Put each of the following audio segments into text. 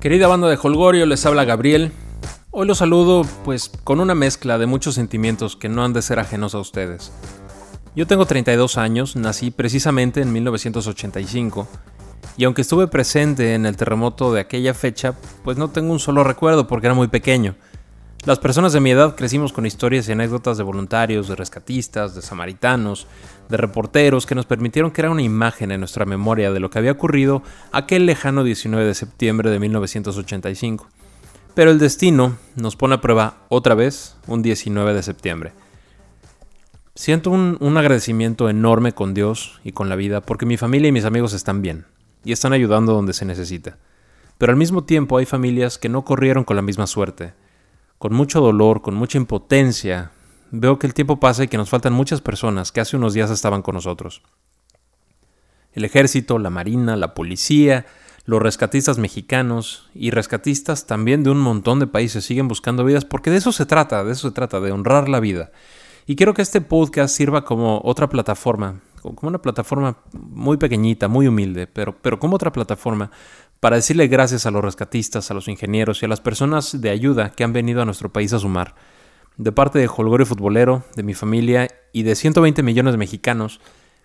Querida banda de Holgorio, les habla Gabriel. Hoy los saludo pues con una mezcla de muchos sentimientos que no han de ser ajenos a ustedes. Yo tengo 32 años, nací precisamente en 1985 y aunque estuve presente en el terremoto de aquella fecha, pues no tengo un solo recuerdo porque era muy pequeño. Las personas de mi edad crecimos con historias y anécdotas de voluntarios, de rescatistas, de samaritanos, de reporteros que nos permitieron crear una imagen en nuestra memoria de lo que había ocurrido aquel lejano 19 de septiembre de 1985. Pero el destino nos pone a prueba otra vez un 19 de septiembre. Siento un, un, agradecimiento enorme con Dios y con la vida porque mi familia y mis amigos están bien y están ayudando donde se necesita. Pero al mismo tiempo hay familias que no corrieron con la misma suerte con mucho dolor, con mucha impotencia, veo que el tiempo pasa y que nos faltan muchas personas que hace unos días estaban con nosotros. El ejército, la marina, la policía, los rescatistas mexicanos y rescatistas también de un montón de países siguen buscando vidas porque de eso se trata, de eso se trata, de honrar la vida. Y quiero que este podcast sirva como otra plataforma, como una plataforma muy pequeñita, muy humilde, pero, pero como otra plataforma para decirle gracias a los rescatistas, a los ingenieros y a las personas de ayuda que han venido a nuestro país a sumar. De parte de Holgorio Futbolero, de mi familia y de 120 millones de mexicanos,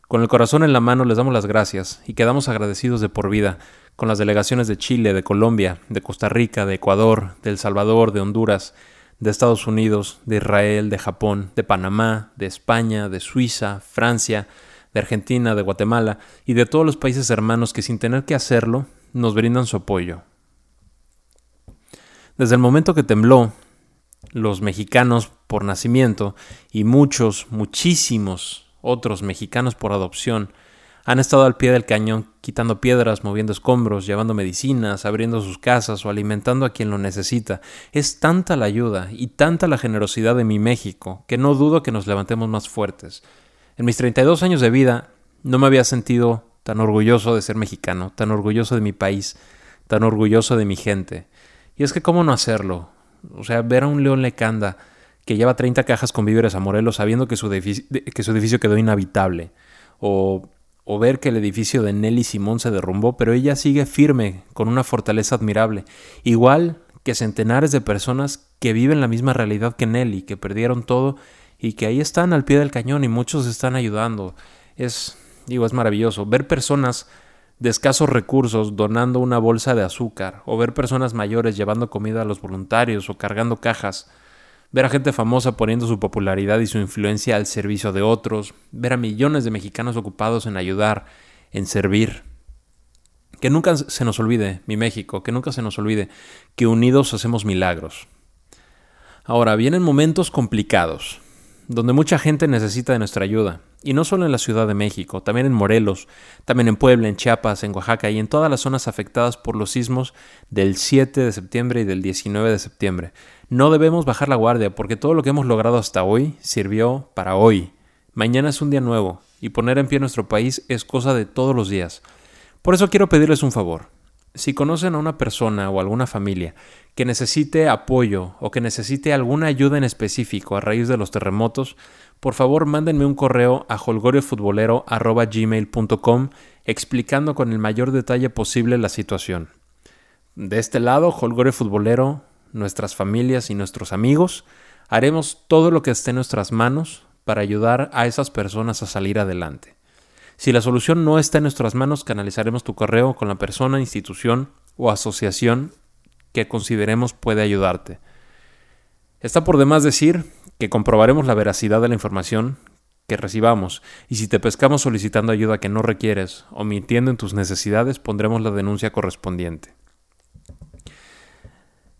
con el corazón en la mano les damos las gracias y quedamos agradecidos de por vida con las delegaciones de Chile, de Colombia, de Costa Rica, de Ecuador, de El Salvador, de Honduras, de Estados Unidos, de Israel, de Japón, de Panamá, de España, de Suiza, Francia, de Argentina, de Guatemala y de todos los países hermanos que sin tener que hacerlo nos brindan su apoyo. Desde el momento que tembló, los mexicanos por nacimiento y muchos, muchísimos otros mexicanos por adopción han estado al pie del cañón quitando piedras, moviendo escombros, llevando medicinas, abriendo sus casas o alimentando a quien lo necesita. Es tanta la ayuda y tanta la generosidad de mi México que no dudo que nos levantemos más fuertes. En mis 32 años de vida no me había sentido tan orgulloso de ser mexicano, tan orgulloso de mi país, tan orgulloso de mi gente. Y es que cómo no hacerlo. O sea, ver a un León Lecanda que lleva 30 cajas con víveres a Morelos sabiendo que su, que su edificio quedó inhabitable. O, o ver que el edificio de Nelly Simón se derrumbó, pero ella sigue firme, con una fortaleza admirable. Igual que centenares de personas que viven la misma realidad que Nelly, que perdieron todo y que ahí están al pie del cañón y muchos están ayudando. Es, Digo, es maravilloso. Ver personas de escasos recursos donando una bolsa de azúcar, o ver personas mayores llevando comida a los voluntarios o cargando cajas, ver a gente famosa poniendo su popularidad y su influencia al servicio de otros, ver a millones de mexicanos ocupados en ayudar, en servir. Que nunca se nos olvide, mi México, que nunca se nos olvide que unidos hacemos milagros. Ahora, vienen momentos complicados, donde mucha gente necesita de nuestra ayuda, y no solo en la Ciudad de México, también en Morelos, también en Puebla, en Chiapas, en Oaxaca y en todas las zonas afectadas por los sismos del 7 de septiembre y del 19 de septiembre. No debemos bajar la guardia porque todo lo que hemos logrado hasta hoy sirvió para hoy. Mañana es un día nuevo y poner en pie nuestro país es cosa de todos los días. Por eso quiero pedirles un favor. Si conocen a una persona o alguna familia que necesite apoyo o que necesite alguna ayuda en específico a raíz de los terremotos, por favor mándenme un correo a holgoriofutbolero.gmail.com explicando con el mayor detalle posible la situación. De este lado, Holgorio Futbolero, nuestras familias y nuestros amigos, haremos todo lo que esté en nuestras manos para ayudar a esas personas a salir adelante. Si la solución no está en nuestras manos, canalizaremos tu correo con la persona, institución o asociación que consideremos puede ayudarte. Está por demás decir que comprobaremos la veracidad de la información que recibamos y si te pescamos solicitando ayuda que no requieres o mintiendo en tus necesidades, pondremos la denuncia correspondiente.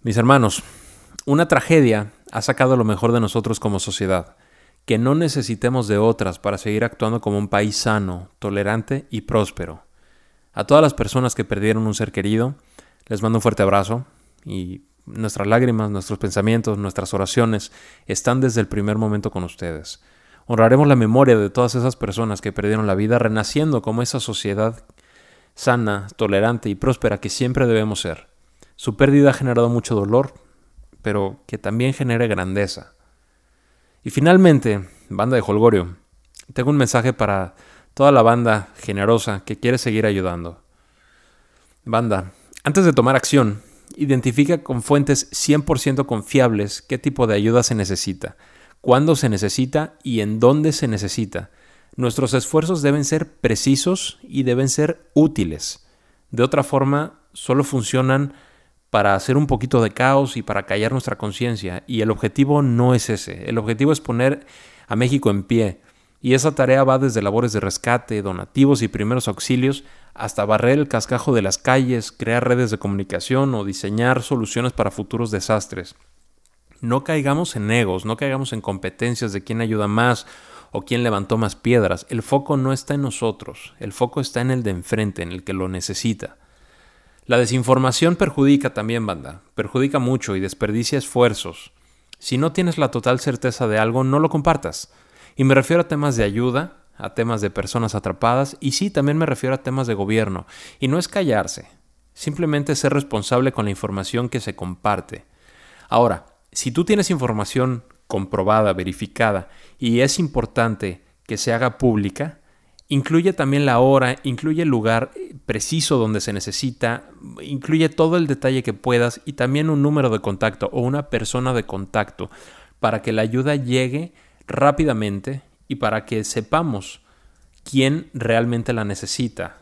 Mis hermanos, una tragedia ha sacado lo mejor de nosotros como sociedad que no necesitemos de otras para seguir actuando como un país sano, tolerante y próspero. A todas las personas que perdieron un ser querido, les mando un fuerte abrazo y nuestras lágrimas, nuestros pensamientos, nuestras oraciones están desde el primer momento con ustedes. Honraremos la memoria de todas esas personas que perdieron la vida renaciendo como esa sociedad sana, tolerante y próspera que siempre debemos ser. Su pérdida ha generado mucho dolor, pero que también genere grandeza. Y finalmente, banda de Holgorio, tengo un mensaje para toda la banda generosa que quiere seguir ayudando. Banda, antes de tomar acción Identifica con fuentes 100% confiables qué tipo de ayuda se necesita, cuándo se necesita y en dónde se necesita. Nuestros esfuerzos deben ser precisos y deben ser útiles. De otra forma, solo funcionan para hacer un poquito de caos y para callar nuestra conciencia. Y el objetivo no es ese. El objetivo es poner a México en pie. Y esa tarea va desde labores de rescate, donativos y primeros auxilios hasta barrer el cascajo de las calles, crear redes de comunicación o diseñar soluciones para futuros desastres. No caigamos en egos, no caigamos en competencias de quién ayuda más o quién levantó más piedras. El foco no está en nosotros, el foco está en el de enfrente, en el que lo necesita. La desinformación perjudica también, banda, perjudica mucho y desperdicia esfuerzos. Si no tienes la total certeza de algo, no lo compartas. Y me refiero a temas de ayuda, a temas de personas atrapadas y sí, también me refiero a temas de gobierno. Y no es callarse, simplemente ser responsable con la información que se comparte. Ahora, si tú tienes información comprobada, verificada, y es importante que se haga pública, incluye también la hora, incluye el lugar preciso donde se necesita, incluye todo el detalle que puedas y también un número de contacto o una persona de contacto para que la ayuda llegue rápidamente y para que sepamos quién realmente la necesita.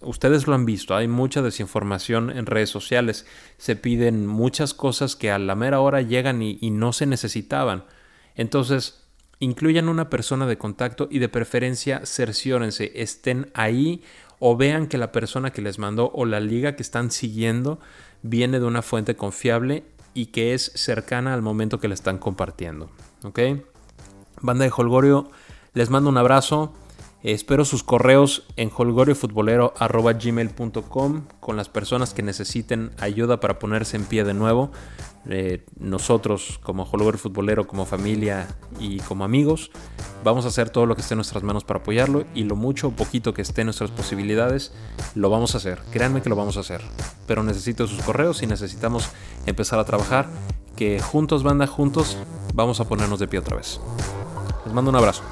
Ustedes lo han visto, hay mucha desinformación en redes sociales, se piden muchas cosas que a la mera hora llegan y, no se necesitaban. Entonces, incluyan una persona de contacto y de preferencia cerciórense, estén ahí o vean que la persona que les mandó o la liga que están siguiendo viene de una fuente confiable y que es cercana al momento que le están compartiendo. ¿Ok? Banda de Holgorio, les mando un abrazo. Espero sus correos en holgoriofutbolero.gmail.com con las personas que necesiten ayuda para ponerse en pie de nuevo. Eh, nosotros como Holgorio Futbolero, como familia y como amigos, vamos a hacer todo lo que esté en nuestras manos para apoyarlo y lo mucho o poquito que esté en nuestras posibilidades, lo vamos a hacer. Créanme que lo vamos a hacer. Pero necesito sus correos y necesitamos empezar a trabajar, que juntos, banda, juntos, vamos a ponernos de pie otra vez. Les mando un abrazo.